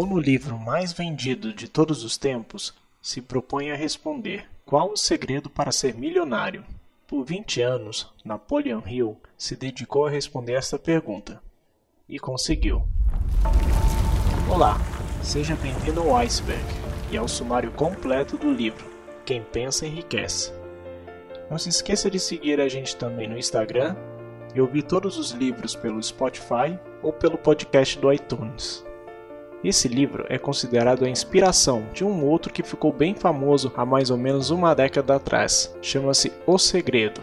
monolivro mais vendido de todos os tempos, se propõe a responder: qual o segredo para ser milionário? Por 20 anos, Napoleon Hill se dedicou a responder esta pergunta e conseguiu. Olá, seja bem-vindo ao Iceberg e ao sumário completo do livro Quem Pensa Enriquece. Não se esqueça de seguir a gente também no Instagram e ouvir todos os livros pelo Spotify ou pelo podcast do iTunes. Esse livro é considerado a inspiração de um outro que ficou bem famoso há mais ou menos uma década atrás. Chama-se O Segredo.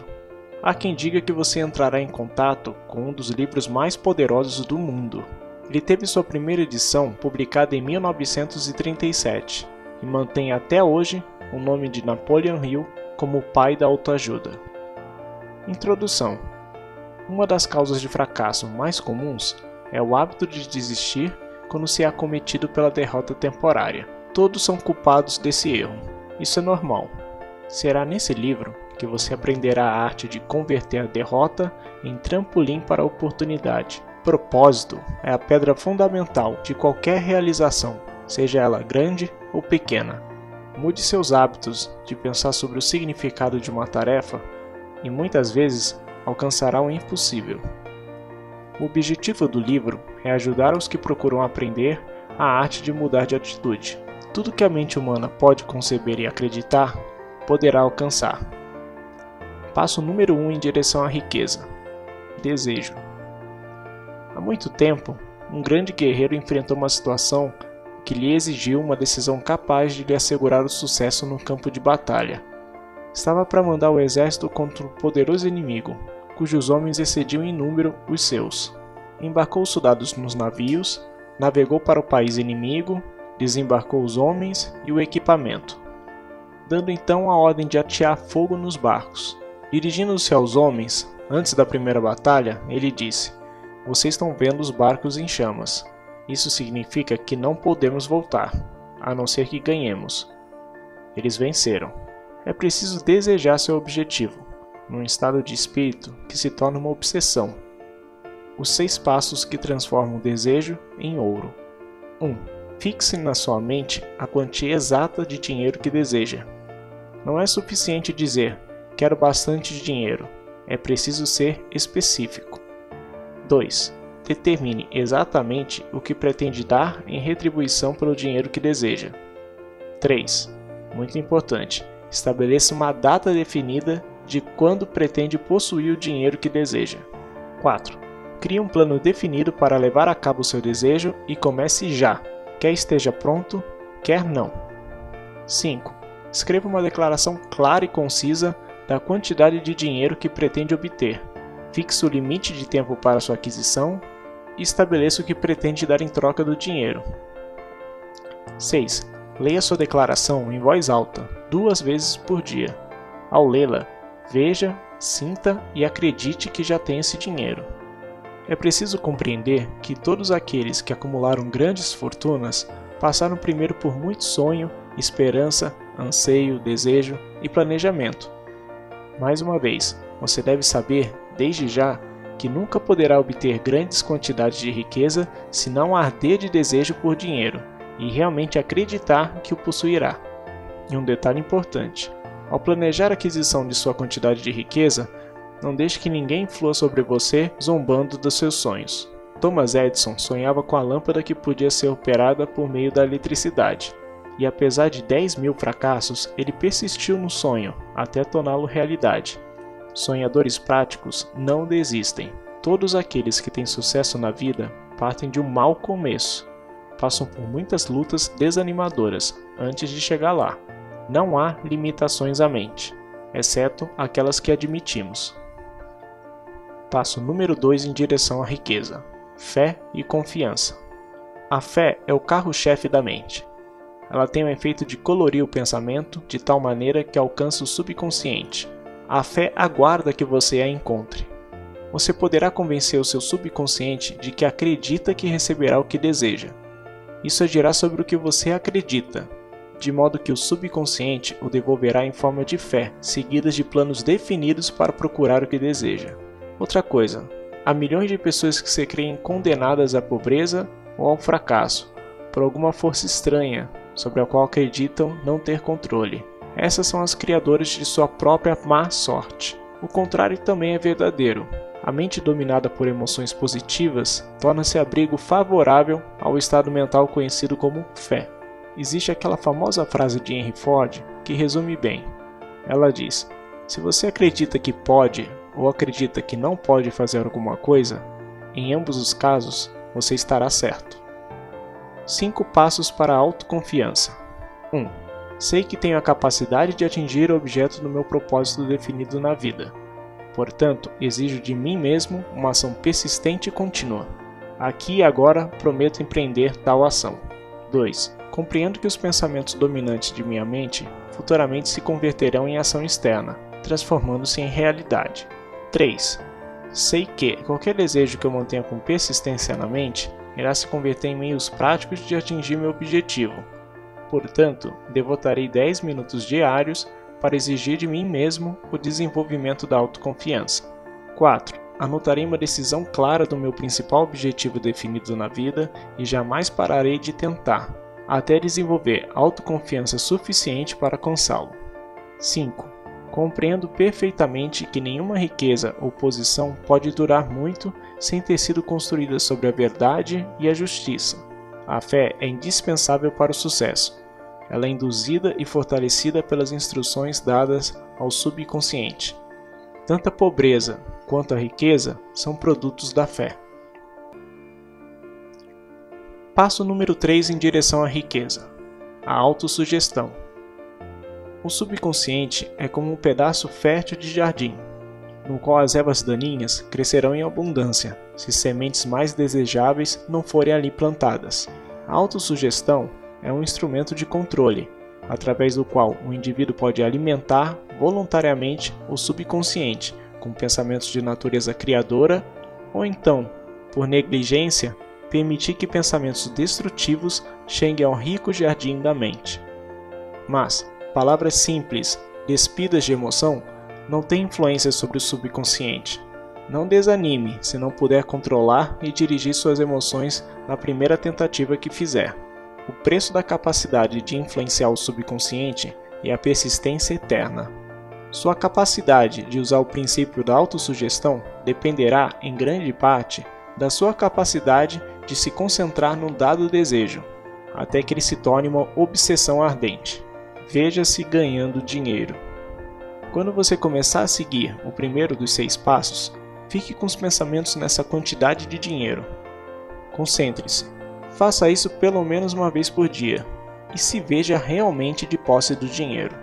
Há quem diga que você entrará em contato com um dos livros mais poderosos do mundo. Ele teve sua primeira edição publicada em 1937 e mantém até hoje o nome de Napoleon Hill como o pai da autoajuda. Introdução: Uma das causas de fracasso mais comuns é o hábito de desistir quando se é acometido pela derrota temporária. Todos são culpados desse erro. Isso é normal. Será nesse livro que você aprenderá a arte de converter a derrota em trampolim para a oportunidade. Propósito é a pedra fundamental de qualquer realização, seja ela grande ou pequena. Mude seus hábitos de pensar sobre o significado de uma tarefa e muitas vezes alcançará o impossível. O objetivo do livro é ajudar os que procuram aprender a arte de mudar de atitude. Tudo que a mente humana pode conceber e acreditar, poderá alcançar. Passo número 1 um em direção à riqueza: desejo. Há muito tempo, um grande guerreiro enfrentou uma situação que lhe exigiu uma decisão capaz de lhe assegurar o sucesso no campo de batalha. Estava para mandar o exército contra um poderoso inimigo, cujos homens excediam em número os seus. Embarcou os soldados nos navios, navegou para o país inimigo, desembarcou os homens e o equipamento, dando então a ordem de atear fogo nos barcos. Dirigindo-se aos homens, antes da primeira batalha, ele disse: Vocês estão vendo os barcos em chamas. Isso significa que não podemos voltar, a não ser que ganhemos. Eles venceram. É preciso desejar seu objetivo num estado de espírito que se torna uma obsessão. Os seis passos que transformam o desejo em ouro. 1. Um, fixe na sua mente a quantia exata de dinheiro que deseja. Não é suficiente dizer quero bastante dinheiro, é preciso ser específico. 2. Determine exatamente o que pretende dar em retribuição pelo dinheiro que deseja. 3. Muito importante, estabeleça uma data definida de quando pretende possuir o dinheiro que deseja. 4. Crie um plano definido para levar a cabo seu desejo e comece já, quer esteja pronto, quer não. 5. Escreva uma declaração clara e concisa da quantidade de dinheiro que pretende obter. Fixe o limite de tempo para sua aquisição e estabeleça o que pretende dar em troca do dinheiro. 6. Leia sua declaração em voz alta, duas vezes por dia. Ao lê-la, Veja, sinta e acredite que já tem esse dinheiro. É preciso compreender que todos aqueles que acumularam grandes fortunas passaram primeiro por muito sonho, esperança, anseio, desejo e planejamento. Mais uma vez, você deve saber, desde já, que nunca poderá obter grandes quantidades de riqueza se não arder de desejo por dinheiro e realmente acreditar que o possuirá. E um detalhe importante: ao planejar a aquisição de sua quantidade de riqueza, não deixe que ninguém flua sobre você zombando dos seus sonhos. Thomas Edison sonhava com a lâmpada que podia ser operada por meio da eletricidade. E apesar de 10 mil fracassos, ele persistiu no sonho até torná-lo realidade. Sonhadores práticos não desistem. Todos aqueles que têm sucesso na vida partem de um mau começo. Passam por muitas lutas desanimadoras antes de chegar lá. Não há limitações à mente, exceto aquelas que admitimos. Passo número 2 em direção à riqueza: fé e confiança. A fé é o carro-chefe da mente. Ela tem o efeito de colorir o pensamento de tal maneira que alcança o subconsciente. A fé aguarda que você a encontre. Você poderá convencer o seu subconsciente de que acredita que receberá o que deseja. Isso agirá sobre o que você acredita, de modo que o subconsciente o devolverá em forma de fé, seguidas de planos definidos para procurar o que deseja. Outra coisa, há milhões de pessoas que se creem condenadas à pobreza ou ao fracasso, por alguma força estranha sobre a qual acreditam não ter controle. Essas são as criadoras de sua própria má sorte. O contrário também é verdadeiro. A mente dominada por emoções positivas torna-se abrigo favorável ao estado mental conhecido como fé. Existe aquela famosa frase de Henry Ford que resume bem. Ela diz: Se você acredita que pode ou acredita que não pode fazer alguma coisa, em ambos os casos você estará certo. 5 passos para a autoconfiança. 1. Um, sei que tenho a capacidade de atingir o objeto do meu propósito definido na vida. Portanto, exijo de mim mesmo uma ação persistente e contínua. Aqui e agora prometo empreender tal ação. 2. Compreendo que os pensamentos dominantes de minha mente futuramente se converterão em ação externa, transformando-se em realidade. 3. Sei que qualquer desejo que eu mantenha com persistência na mente irá se converter em meios práticos de atingir meu objetivo. Portanto, devotarei 10 minutos diários para exigir de mim mesmo o desenvolvimento da autoconfiança. 4. Anotarei uma decisão clara do meu principal objetivo definido na vida e jamais pararei de tentar, até desenvolver autoconfiança suficiente para alcançá-lo. 5. Compreendo perfeitamente que nenhuma riqueza ou posição pode durar muito sem ter sido construída sobre a verdade e a justiça. A fé é indispensável para o sucesso. Ela é induzida e fortalecida pelas instruções dadas ao subconsciente. Tanto a pobreza quanto a riqueza são produtos da fé. Passo número 3 em direção à riqueza: a autossugestão. O subconsciente é como um pedaço fértil de jardim, no qual as ervas daninhas crescerão em abundância se sementes mais desejáveis não forem ali plantadas. A autossugestão é um instrumento de controle, através do qual o indivíduo pode alimentar voluntariamente o subconsciente com pensamentos de natureza criadora, ou então, por negligência, permitir que pensamentos destrutivos cheguem ao rico jardim da mente. Mas, palavras simples, despidas de emoção, não têm influência sobre o subconsciente. Não desanime se não puder controlar e dirigir suas emoções na primeira tentativa que fizer. O preço da capacidade de influenciar o subconsciente é a persistência eterna. Sua capacidade de usar o princípio da autossugestão dependerá, em grande parte, da sua capacidade de se concentrar num dado desejo, até que ele se torne uma obsessão ardente. Veja-se ganhando dinheiro. Quando você começar a seguir o primeiro dos seis passos, fique com os pensamentos nessa quantidade de dinheiro. Concentre-se. Faça isso pelo menos uma vez por dia e se veja realmente de posse do dinheiro.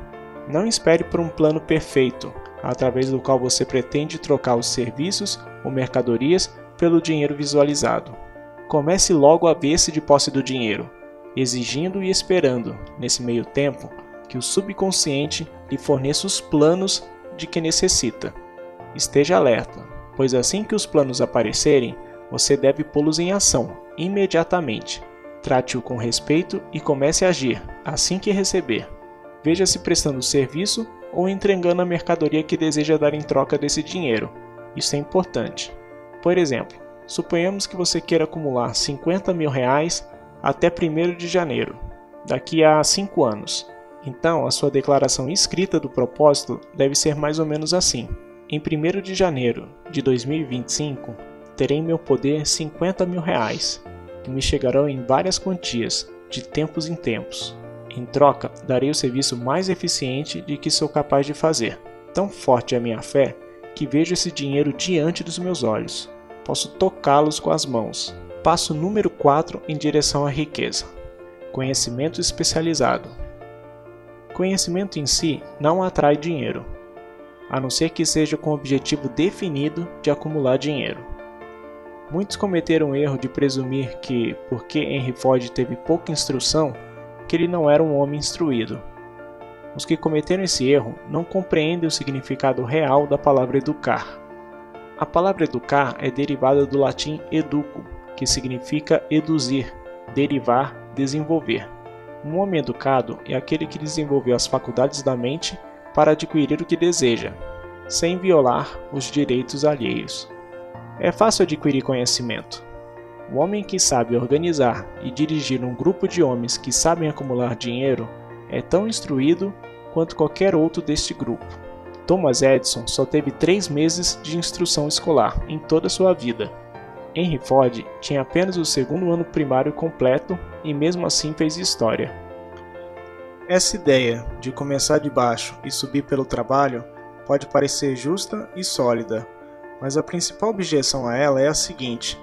Não espere por um plano perfeito, através do qual você pretende trocar os serviços ou mercadorias pelo dinheiro visualizado. Comece logo a ver-se de posse do dinheiro, exigindo e esperando, nesse meio tempo, que o subconsciente lhe forneça os planos de que necessita. Esteja alerta, pois assim que os planos aparecerem, você deve pô-los em ação imediatamente. Trate-o com respeito e comece a agir assim que receber. Veja se prestando serviço ou entregando a mercadoria que deseja dar em troca desse dinheiro. Isso é importante. Por exemplo, suponhamos que você queira acumular 50 mil reais até 1 de janeiro, daqui a 5 anos. Então, a sua declaração escrita do propósito deve ser mais ou menos assim: Em 1 de janeiro de 2025, terei em meu poder 50 mil reais, que me chegarão em várias quantias, de tempos em tempos. Em troca, darei o serviço mais eficiente de que sou capaz de fazer. Tão forte é a minha fé que vejo esse dinheiro diante dos meus olhos. Posso tocá-los com as mãos. Passo número 4 em direção à riqueza. Conhecimento especializado. Conhecimento em si não atrai dinheiro, a não ser que seja com o objetivo definido de acumular dinheiro. Muitos cometeram o erro de presumir que, porque Henry Ford teve pouca instrução, que ele não era um homem instruído. Os que cometeram esse erro não compreendem o significado real da palavra educar. A palavra educar é derivada do latim educo, que significa eduzir, derivar, desenvolver. Um homem educado é aquele que desenvolveu as faculdades da mente para adquirir o que deseja, sem violar os direitos alheios. É fácil adquirir conhecimento. O homem que sabe organizar e dirigir um grupo de homens que sabem acumular dinheiro é tão instruído quanto qualquer outro deste grupo. Thomas Edison só teve três meses de instrução escolar em toda sua vida. Henry Ford tinha apenas o segundo ano primário completo e mesmo assim fez história. Essa ideia de começar de baixo e subir pelo trabalho pode parecer justa e sólida, mas a principal objeção a ela é a seguinte: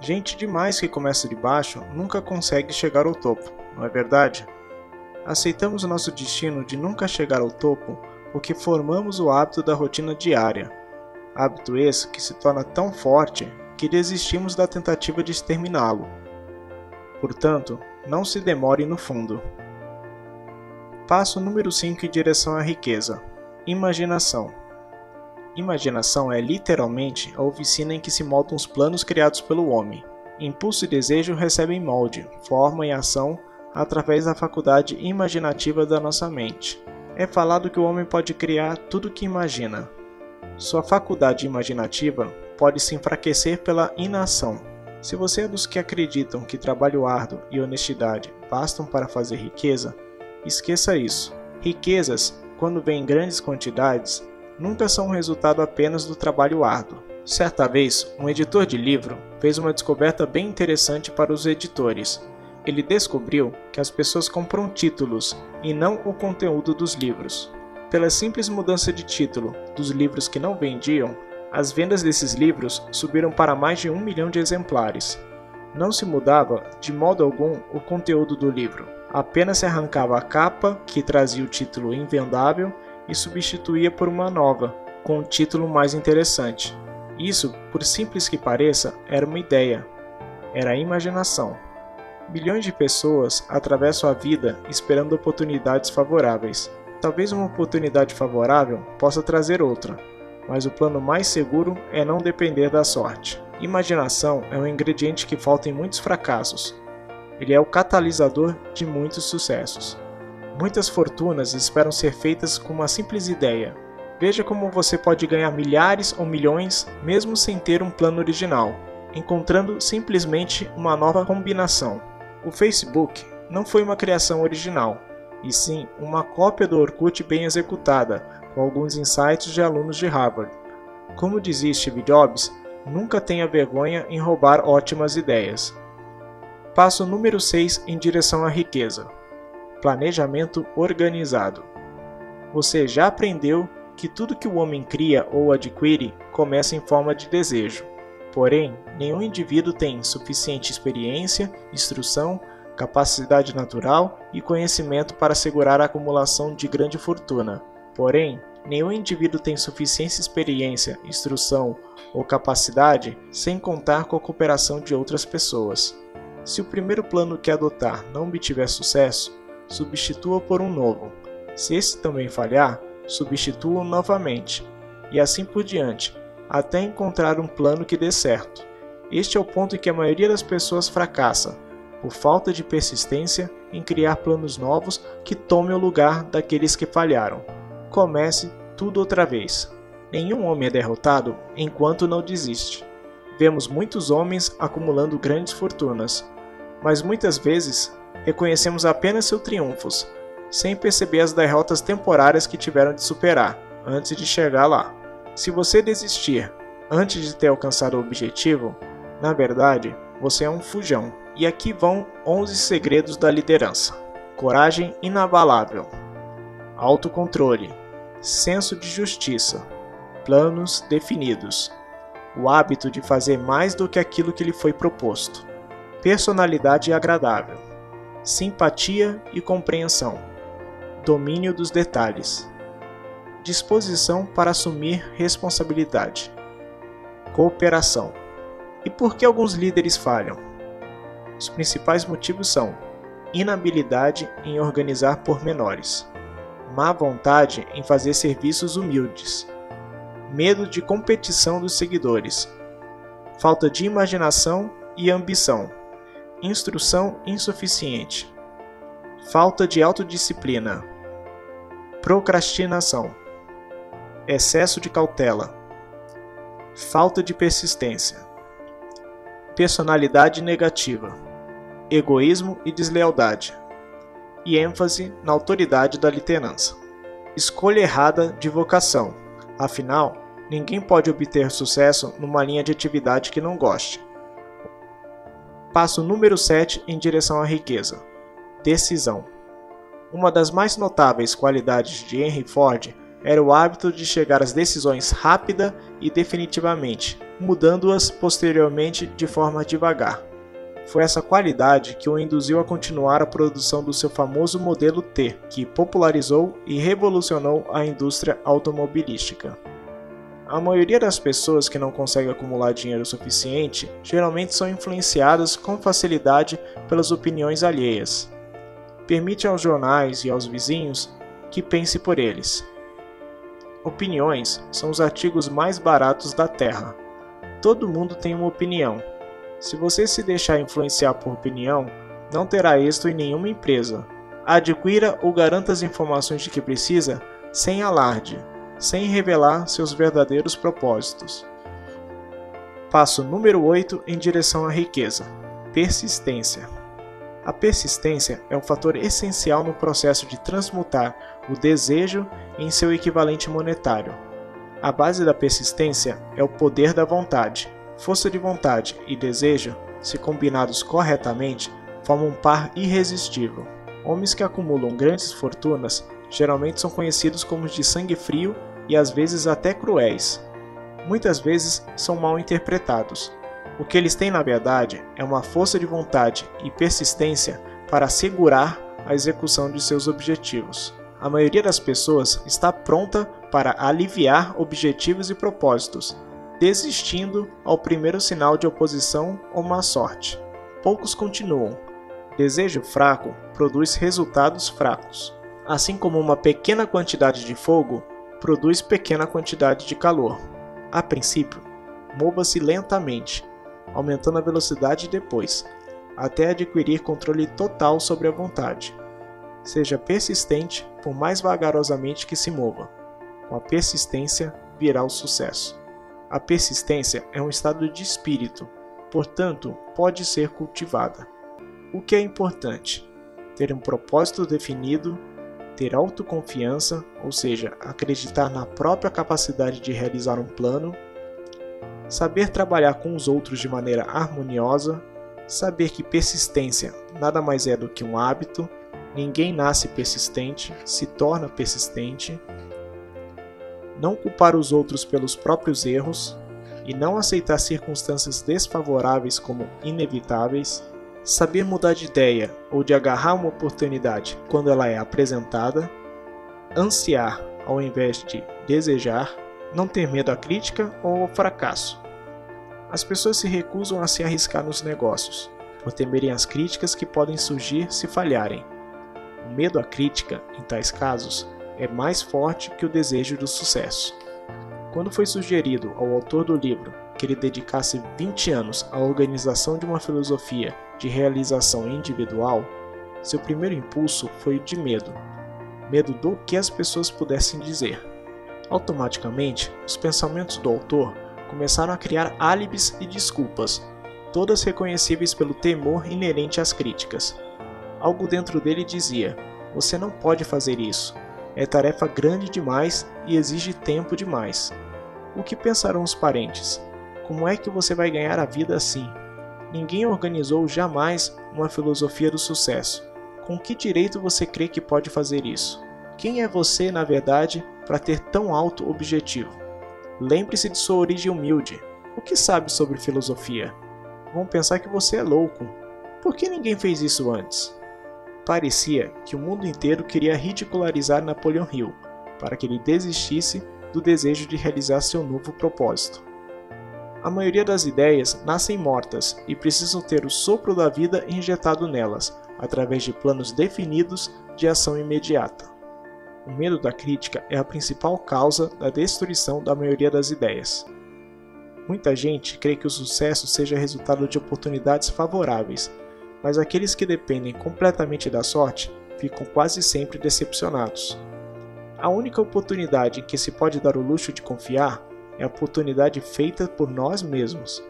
gente demais que começa de baixo nunca consegue chegar ao topo, não é verdade? Aceitamos nosso destino de nunca chegar ao topo porque formamos o hábito da rotina diária. Hábito esse que se torna tão forte que desistimos da tentativa de exterminá-lo. Portanto, não se demore no fundo. Passo número 5 em direção à riqueza: imaginação. Imaginação é literalmente a oficina em que se moldam os planos criados pelo homem. Impulso e desejo recebem molde, forma e ação através da faculdade imaginativa da nossa mente. É falado que o homem pode criar tudo o que imagina. Sua faculdade imaginativa pode se enfraquecer pela inação. Se você é dos que acreditam que trabalho árduo e honestidade bastam para fazer riqueza, esqueça isso. Riquezas, quando vêm em grandes quantidades, nunca são resultado apenas do trabalho árduo. Certa vez, um editor de livro fez uma descoberta bem interessante para os editores. Ele descobriu que as pessoas compram títulos e não o conteúdo dos livros. Pela simples mudança de título dos livros que não vendiam, as vendas desses livros subiram para mais de um milhão de exemplares. Não se mudava, de modo algum, o conteúdo do livro. Apenas se arrancava a capa, que trazia o título invendável, e substituía por uma nova, com um título mais interessante. Isso, por simples que pareça, era uma ideia. Era a imaginação. Milhões de pessoas atravessam a vida esperando oportunidades favoráveis. Talvez uma oportunidade favorável possa trazer outra, mas o plano mais seguro é não depender da sorte. Imaginação é um ingrediente que falta em muitos fracassos. Ele é o catalisador de muitos sucessos. Muitas fortunas esperam ser feitas com uma simples ideia. Veja como você pode ganhar milhares ou milhões mesmo sem ter um plano original, encontrando simplesmente uma nova combinação. O Facebook não foi uma criação original, e sim uma cópia do Orkut bem executada, com alguns insights de alunos de Harvard. Como dizia Steve Jobs, nunca tenha vergonha em roubar ótimas ideias. Passo número 6 em direção à riqueza: planejamento organizado. Você já aprendeu que tudo que o homem cria ou adquire começa em forma de desejo. Porém, nenhum indivíduo tem suficiente experiência, instrução, capacidade natural e conhecimento para assegurar a acumulação de grande fortuna. Porém, nenhum indivíduo tem suficiente experiência, instrução ou capacidade sem contar com a cooperação de outras pessoas. Se o primeiro plano que adotar não obtiver sucesso, substitua por um novo. Se esse também falhar, substitua-o novamente, e assim por diante, até encontrar um plano que dê certo. Este é o ponto em que a maioria das pessoas fracassa, por falta de persistência em criar planos novos que tomem o lugar daqueles que falharam comece tudo outra vez. Nenhum homem é derrotado enquanto não desiste. Vemos muitos homens acumulando grandes fortunas, mas muitas vezes reconhecemos apenas seus triunfos, sem perceber as derrotas temporárias que tiveram de superar antes de chegar lá. Se você desistir antes de ter alcançado o objetivo, na verdade, você é um fujão. E aqui vão 11 segredos da liderança: coragem inabalável, autocontrole, senso de justiça, planos definidos, o hábito de fazer mais do que aquilo que lhe foi proposto, personalidade agradável, simpatia e compreensão, domínio dos detalhes, disposição para assumir responsabilidade, cooperação. E por que alguns líderes falham? Os principais motivos são inabilidade em organizar pormenores má vontade em fazer serviços humildes, medo de competição dos seguidores, falta de imaginação e ambição, instrução insuficiente, falta de autodisciplina, procrastinação, excesso de cautela, falta de persistência, personalidade negativa, egoísmo e deslealdade, e ênfase na autoridade da liderança. Escolha errada de vocação, afinal, ninguém pode obter sucesso numa linha de atividade que não goste. Passo número 7 em direção à riqueza: decisão. Uma das mais notáveis qualidades de Henry Ford era o hábito de chegar às decisões rápida e definitivamente, mudando-as posteriormente de forma devagar. Foi essa qualidade que o induziu a continuar a produção do seu famoso modelo T, que popularizou e revolucionou a indústria automobilística. A maioria das pessoas que não conseguem acumular dinheiro suficiente geralmente são influenciadas com facilidade pelas opiniões alheias. Permite aos jornais e aos vizinhos que pense por eles. Opiniões são os artigos mais baratos da Terra. Todo mundo tem uma opinião. Se você se deixar influenciar por opinião, não terá êxito em nenhuma empresa. Adquira ou garanta as informações de que precisa sem alarde sem revelar seus verdadeiros propósitos. Passo número 8 em direção à riqueza: persistência. A persistência é um fator essencial no processo de transmutar o desejo em seu equivalente monetário. A base da persistência é o poder da vontade. Força de vontade e desejo, se combinados corretamente, formam um par irresistível. Homens que acumulam grandes fortunas geralmente são conhecidos como de sangue frio e às vezes até cruéis. Muitas vezes são mal interpretados. O que eles têm na verdade é uma força de vontade e persistência para assegurar a execução de seus objetivos. A maioria das pessoas está pronta para aliviar objetivos e propósitos, desistindo ao primeiro sinal de oposição ou má sorte. Poucos continuam. Desejo fraco produz resultados fracos. Assim como uma pequena quantidade de fogo produz pequena quantidade de calor. A princípio, mova-se lentamente, aumentando a velocidade depois, até adquirir controle total sobre a vontade. Seja persistente, por mais vagarosamente que se mova. Com a persistência virá o sucesso. A persistência é um estado de espírito, portanto, pode ser cultivada. O que é importante? Ter um propósito definido ter autoconfiança, ou seja, acreditar na própria capacidade de realizar um plano, saber trabalhar com os outros de maneira harmoniosa, saber que persistência nada mais é do que um hábito, ninguém nasce persistente, se torna persistente, não culpar os outros pelos próprios erros e não aceitar circunstâncias desfavoráveis como inevitáveis saber mudar de ideia ou de agarrar uma oportunidade quando ela é apresentada, ansiar ao invés de desejar, não ter medo à crítica ou ao fracasso. As pessoas se recusam a se arriscar nos negócios, por temerem as críticas que podem surgir se falharem. O medo à crítica, em tais casos, é mais forte que o desejo do sucesso. Quando foi sugerido ao autor do livro que ele dedicasse 20 anos à organização de uma filosofia de realização individual, seu primeiro impulso foi de medo. Medo do que as pessoas pudessem dizer. Automaticamente, os pensamentos do autor começaram a criar álibis e desculpas, todas reconhecíveis pelo temor inerente às críticas. Algo dentro dele dizia: Você não pode fazer isso. É tarefa grande demais e exige tempo demais. O que pensarão os parentes? Como é que você vai ganhar a vida assim? Ninguém organizou jamais uma filosofia do sucesso. Com que direito você crê que pode fazer isso? Quem é você, na verdade, para ter tão alto objetivo? Lembre-se de sua origem humilde. O que sabe sobre filosofia? Vão pensar que você é louco. Por que ninguém fez isso antes? Parecia que o mundo inteiro queria ridicularizar Napoleon Hill para que ele desistisse do desejo de realizar seu novo propósito. A maioria das ideias nascem mortas e precisam ter o sopro da vida injetado nelas, através de planos definidos de ação imediata. O medo da crítica é a principal causa da destruição da maioria das ideias. Muita gente crê que o sucesso seja resultado de oportunidades favoráveis, mas aqueles que dependem completamente da sorte ficam quase sempre decepcionados. A única oportunidade em que se pode dar o luxo de confiar é a oportunidade feita por nós mesmos.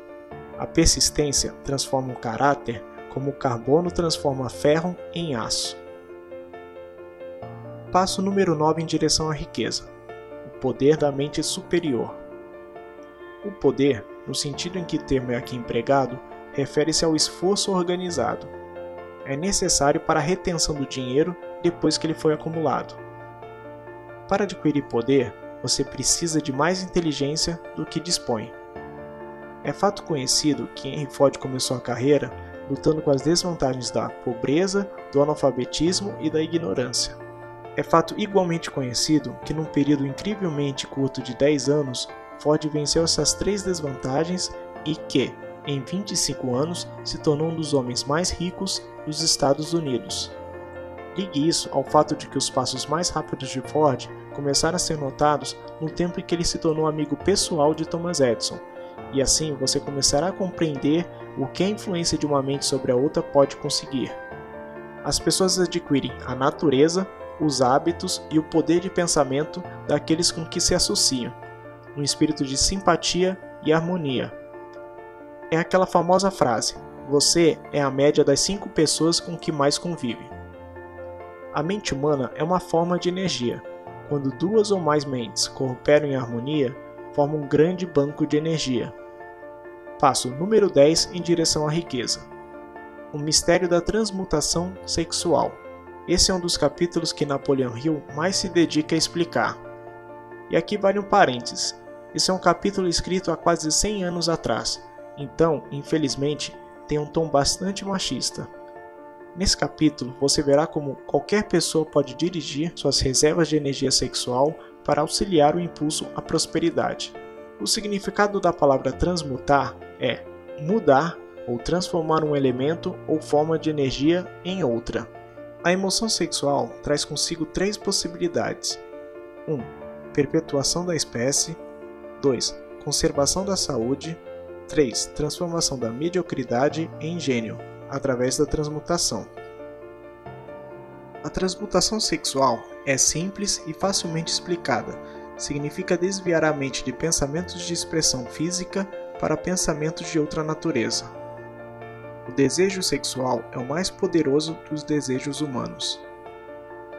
A persistência transforma o caráter como o carbono transforma ferro em aço. Passo número 9 em direção à riqueza. O poder da mente superior. O poder, no sentido em que o termo é aqui empregado, refere-se ao esforço organizado. É necessário para a retenção do dinheiro depois que ele foi acumulado. Para adquirir poder, você precisa de mais inteligência do que dispõe. É fato conhecido que Henry Ford começou a carreira lutando com as desvantagens da pobreza, do analfabetismo e da ignorância. É fato igualmente conhecido que, num período incrivelmente curto de 10 anos, Ford venceu essas três desvantagens e que, em 25 anos, se tornou um dos homens mais ricos dos Estados Unidos. Ligue isso ao fato de que os passos mais rápidos de Ford começaram a ser notados no tempo em que ele se tornou amigo pessoal de Thomas Edison, e assim você começará a compreender o que a influência de uma mente sobre a outra pode conseguir. As pessoas adquirem a natureza, os hábitos e o poder de pensamento daqueles com que se associam, no espírito de simpatia e harmonia. É aquela famosa frase: você é a média das cinco pessoas com que mais convive. A mente humana é uma forma de energia. Quando duas ou mais mentes cooperam em harmonia, formam um grande banco de energia. Passo número 10 em direção à riqueza. O mistério da transmutação sexual. Esse é um dos capítulos que Napoleão Hill mais se dedica a explicar. E aqui vale um parênteses. Esse é um capítulo escrito há quase 100 anos atrás, então, infelizmente, tem um tom bastante machista. Nesse capítulo, você verá como qualquer pessoa pode dirigir suas reservas de energia sexual para auxiliar o impulso à prosperidade. O significado da palavra transmutar é mudar ou transformar um elemento ou forma de energia em outra. A emoção sexual traz consigo três possibilidades: 1. Um, perpetuação da espécie, 2. Conservação da saúde, 3. Transformação da mediocridade em gênio através da transmutação. A transmutação sexual é simples e facilmente explicada. Significa desviar a mente de pensamentos de expressão física para pensamentos de outra natureza. O desejo sexual é o mais poderoso dos desejos humanos.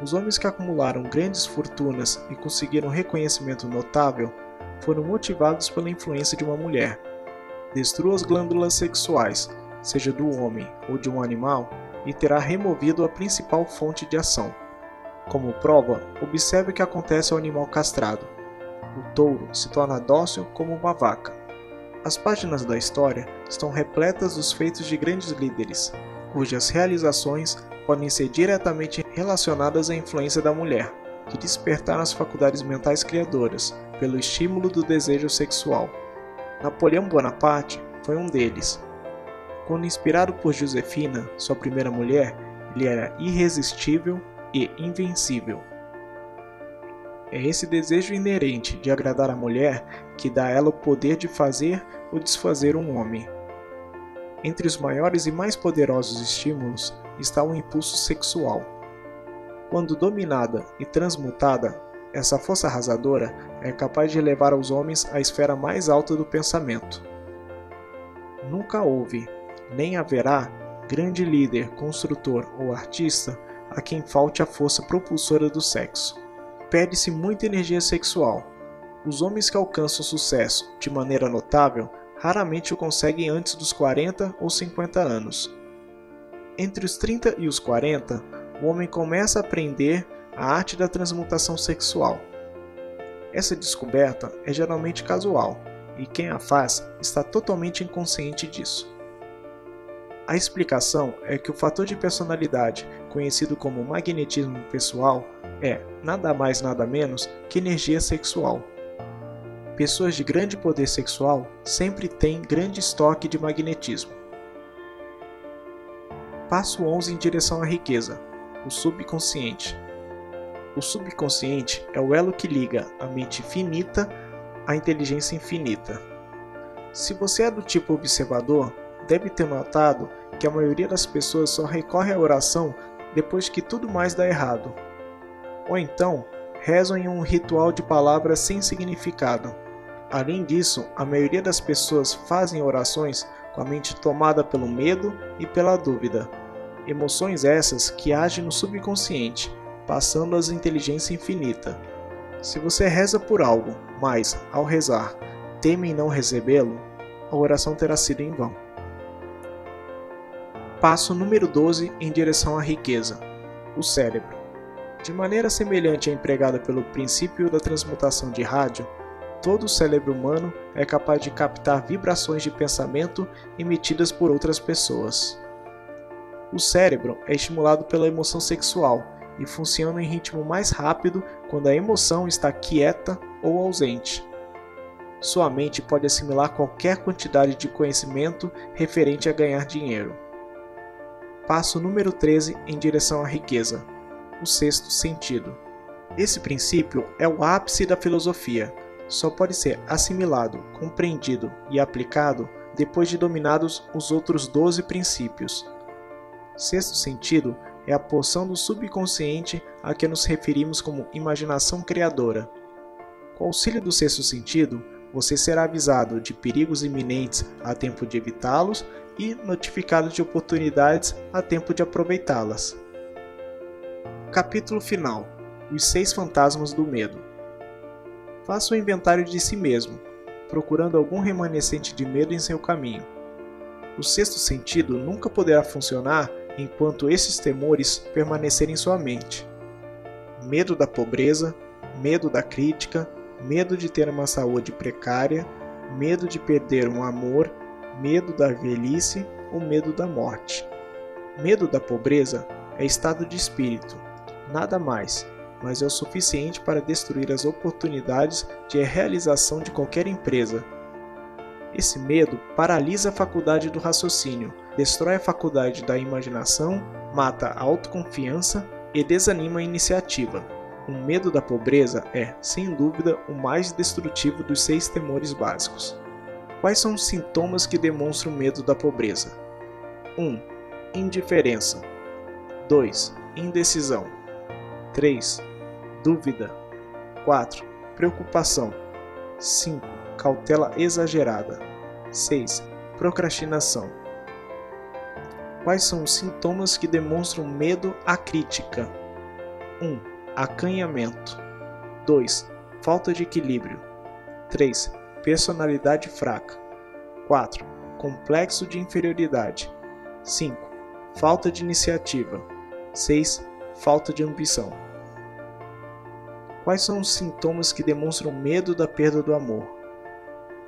Os homens que acumularam grandes fortunas e conseguiram reconhecimento notável foram motivados pela influência de uma mulher. Destrua as glândulas sexuais seja do homem ou de um animal, e terá removido a principal fonte de ação. Como prova, observe o que acontece ao animal castrado. O touro se torna dócil como uma vaca. As páginas da história estão repletas dos feitos de grandes líderes, cujas realizações podem ser diretamente relacionadas à influência da mulher, que despertaram as faculdades mentais criadoras pelo estímulo do desejo sexual. Napoleão Bonaparte foi um deles, quando inspirado por Josefina, sua primeira mulher, ele era irresistível e invencível. É esse desejo inerente de agradar a mulher que dá a ela o poder de fazer ou desfazer um homem. Entre os maiores e mais poderosos estímulos está o impulso sexual. Quando dominada e transmutada, essa força arrasadora é capaz de levar os homens à esfera mais alta do pensamento. Nunca houve, nem haverá grande líder, construtor ou artista a quem falte a força propulsora do sexo. Perde-se muita energia sexual. Os homens que alcançam sucesso de maneira notável raramente o conseguem antes dos 40 ou 50 anos. Entre os 30 e os 40, o homem começa a aprender a arte da transmutação sexual. Essa descoberta é geralmente casual, e quem a faz está totalmente inconsciente disso. A explicação é que o fator de personalidade, conhecido como magnetismo pessoal, é nada mais nada menos que energia sexual. Pessoas de grande poder sexual sempre têm grande estoque de magnetismo. Passo 11 em direção à riqueza: o subconsciente. O subconsciente é o elo que liga a mente finita à inteligência infinita. Se você é do tipo observador, deve ter notado que a maioria das pessoas só recorre à oração depois que tudo mais dá errado. Ou então, rezam em um ritual de palavras sem significado. Além disso, a maioria das pessoas fazem orações com a mente tomada pelo medo e pela dúvida. Emoções essas que agem no subconsciente, passando as inteligência infinita. Se você reza por algo, mas, ao rezar, teme em não recebê-lo, a oração terá sido em vão. Passo número 12 em direção à riqueza: o cérebro. De maneira semelhante à empregada pelo princípio da transmutação de rádio, todo o cérebro humano é capaz de captar vibrações de pensamento emitidas por outras pessoas. O cérebro é estimulado pela emoção sexual e funciona em ritmo mais rápido quando a emoção está quieta ou ausente. Sua mente pode assimilar qualquer quantidade de conhecimento referente a ganhar dinheiro. Passo número 13 em direção à riqueza o sexto sentido. Esse princípio é o ápice da filosofia. Só pode ser assimilado, compreendido e aplicado depois de dominados os outros doze princípios. Sexto sentido é a porção do subconsciente a que nos referimos como imaginação criadora. Com auxílio do sexto sentido, você será avisado de perigos iminentes a tempo de evitá-los e notificado de oportunidades a tempo de aproveitá-las. Capítulo final: Os seis fantasmas do medo. Faça um inventário de si mesmo, procurando algum remanescente de medo em seu caminho. O sexto sentido nunca poderá funcionar enquanto esses temores permanecerem em sua mente. Medo da pobreza, medo da crítica, medo de ter uma saúde precária, medo de perder um amor, medo da velhice ou medo da morte. Medo da pobreza é estado de espírito, nada mais, mas é o suficiente para destruir as oportunidades de realização de qualquer empresa. Esse medo paralisa a faculdade do raciocínio, destrói a faculdade da imaginação, mata a autoconfiança e desanima a iniciativa. O medo da pobreza é, sem dúvida, o mais destrutivo dos seis temores básicos. Quais são os sintomas que demonstram o medo da pobreza? 1. Um, indiferença. 2. Indecisão. 3. Dúvida. 4. Preocupação. 5. Cautela exagerada. 6. Procrastinação. Quais são os sintomas que demonstram medo à crítica? 1. Acanhamento. 2. Falta de equilíbrio. 3. Personalidade fraca. 4. Complexo de inferioridade. 5. Falta de iniciativa. 6. Falta de ambição. Quais são os sintomas que demonstram medo da perda do amor?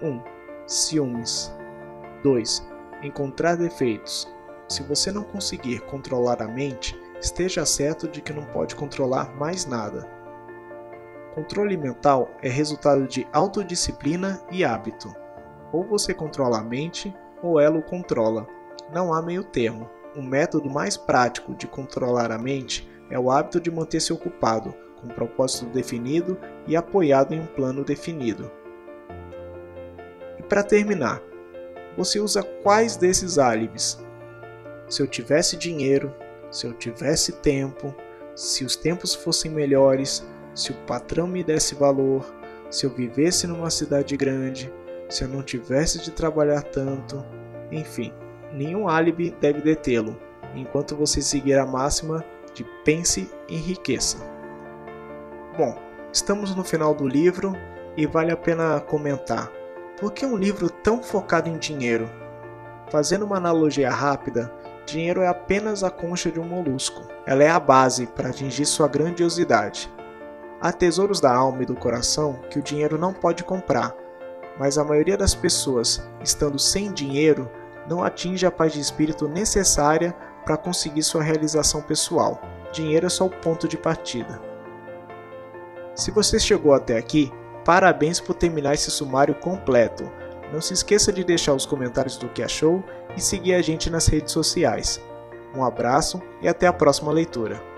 1. Um, ciúmes. 2. Encontrar defeitos. Se você não conseguir controlar a mente, esteja certo de que não pode controlar mais nada. Controle mental é resultado de autodisciplina e hábito. Ou você controla a mente, ou ela o controla. Não há meio termo. O método mais prático de controlar a mente é o hábito de manter-se ocupado, com propósito definido e apoiado em um plano definido. E para terminar, você usa quais desses álibis? Se eu tivesse dinheiro, se eu tivesse tempo, se os tempos fossem melhores, se o patrão me desse valor, se eu vivesse numa cidade grande, se eu não tivesse de trabalhar tanto, enfim, nenhum álibi deve detê-lo, enquanto você seguir a máxima de pense e enriqueça. Bom, estamos no final do livro e vale a pena comentar. Por que um livro tão focado em dinheiro? Fazendo uma analogia rápida, dinheiro é apenas a concha de um molusco. Ela é a base para atingir sua grandiosidade. Há tesouros da alma e do coração que o dinheiro não pode comprar, mas a maioria das pessoas, estando sem dinheiro, não atinge a paz de espírito necessária para conseguir sua realização pessoal. Dinheiro é só o ponto de partida. Se você chegou até aqui, parabéns por terminar esse sumário completo. Não se esqueça de deixar os comentários do que achou e seguir a gente nas redes sociais. Um abraço e até a próxima leitura.